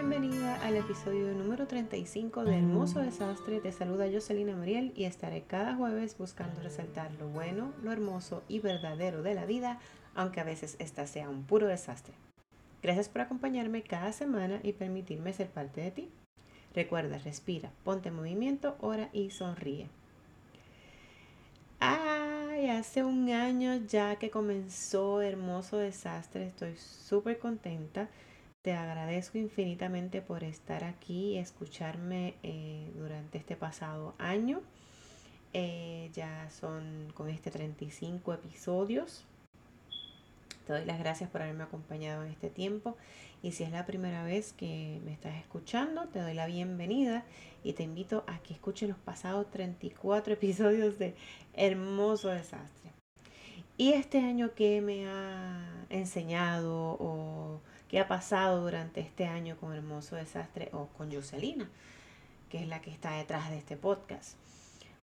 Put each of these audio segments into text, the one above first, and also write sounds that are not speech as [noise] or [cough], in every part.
bienvenida al episodio número 35 de Hermoso Desastre. Te saluda Jocelyn Mariel y estaré cada jueves buscando resaltar lo bueno, lo hermoso y verdadero de la vida, aunque a veces esta sea un puro desastre. Gracias por acompañarme cada semana y permitirme ser parte de ti. Recuerda, respira, ponte en movimiento, ora y sonríe. Ay, hace un año ya que comenzó Hermoso Desastre, estoy súper contenta te agradezco infinitamente por estar aquí y escucharme eh, durante este pasado año. Eh, ya son con este 35 episodios. Te doy las gracias por haberme acompañado en este tiempo. Y si es la primera vez que me estás escuchando, te doy la bienvenida y te invito a que escuches los pasados 34 episodios de Hermoso Desastre. Y este año que me ha enseñado o qué ha pasado durante este año con Hermoso Desastre o con Jocelina, que es la que está detrás de este podcast.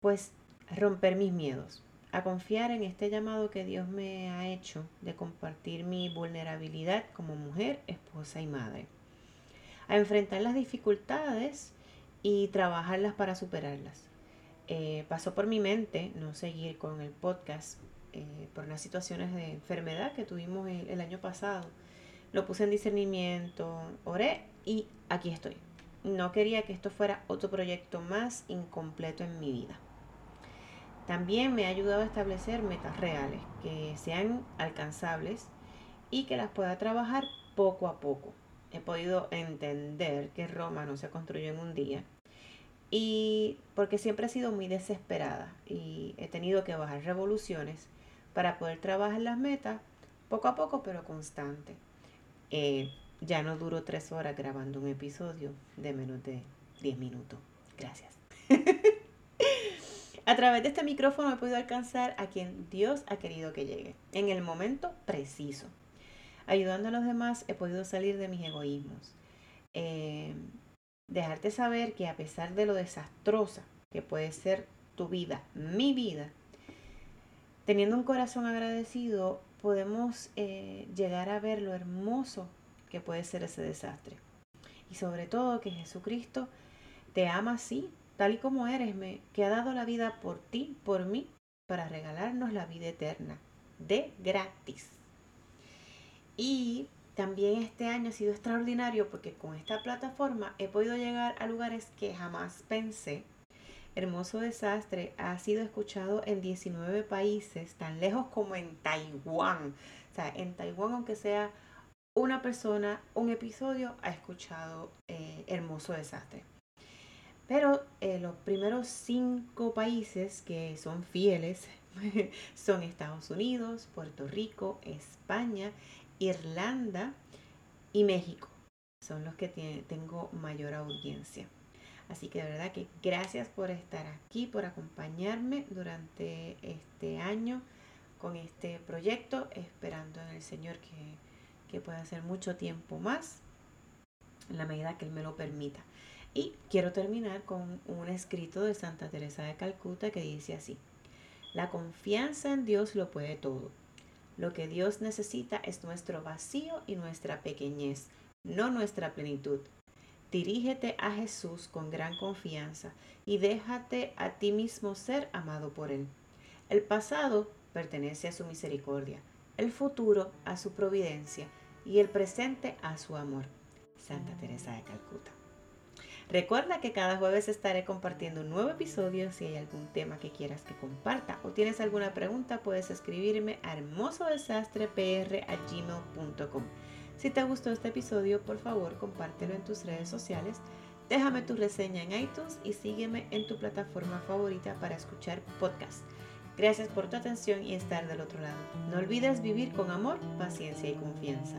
Pues romper mis miedos, a confiar en este llamado que Dios me ha hecho de compartir mi vulnerabilidad como mujer, esposa y madre, a enfrentar las dificultades y trabajarlas para superarlas. Eh, pasó por mi mente no seguir con el podcast eh, por unas situaciones de enfermedad que tuvimos el año pasado lo puse en discernimiento, oré y aquí estoy. No quería que esto fuera otro proyecto más incompleto en mi vida. También me ha ayudado a establecer metas reales que sean alcanzables y que las pueda trabajar poco a poco. He podido entender que Roma no se construyó en un día y porque siempre he sido muy desesperada y he tenido que bajar revoluciones para poder trabajar las metas poco a poco pero constante. Eh, ya no duro tres horas grabando un episodio de menos de 10 minutos. Gracias. [laughs] a través de este micrófono he podido alcanzar a quien Dios ha querido que llegue, en el momento preciso. Ayudando a los demás he podido salir de mis egoísmos. Eh, dejarte saber que a pesar de lo desastrosa que puede ser tu vida, mi vida, teniendo un corazón agradecido, podemos eh, llegar a ver lo hermoso que puede ser ese desastre. Y sobre todo que Jesucristo te ama así, tal y como eres, que ha dado la vida por ti, por mí, para regalarnos la vida eterna, de gratis. Y también este año ha sido extraordinario porque con esta plataforma he podido llegar a lugares que jamás pensé Hermoso Desastre ha sido escuchado en 19 países, tan lejos como en Taiwán. O sea, en Taiwán, aunque sea una persona, un episodio, ha escuchado eh, Hermoso Desastre. Pero eh, los primeros cinco países que son fieles [laughs] son Estados Unidos, Puerto Rico, España, Irlanda y México. Son los que tengo mayor audiencia. Así que de verdad que gracias por estar aquí, por acompañarme durante este año con este proyecto, esperando en el Señor que, que pueda ser mucho tiempo más, en la medida que Él me lo permita. Y quiero terminar con un escrito de Santa Teresa de Calcuta que dice así, la confianza en Dios lo puede todo. Lo que Dios necesita es nuestro vacío y nuestra pequeñez, no nuestra plenitud. Dirígete a Jesús con gran confianza y déjate a ti mismo ser amado por Él. El pasado pertenece a su misericordia, el futuro a su providencia y el presente a su amor. Santa Teresa de Calcuta. Recuerda que cada jueves estaré compartiendo un nuevo episodio. Si hay algún tema que quieras que comparta o tienes alguna pregunta, puedes escribirme a hermosodesastrepr.gmail.com. Si te gustó este episodio, por favor compártelo en tus redes sociales, déjame tu reseña en iTunes y sígueme en tu plataforma favorita para escuchar podcasts. Gracias por tu atención y estar del otro lado. No olvides vivir con amor, paciencia y confianza.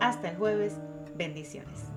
Hasta el jueves. Bendiciones.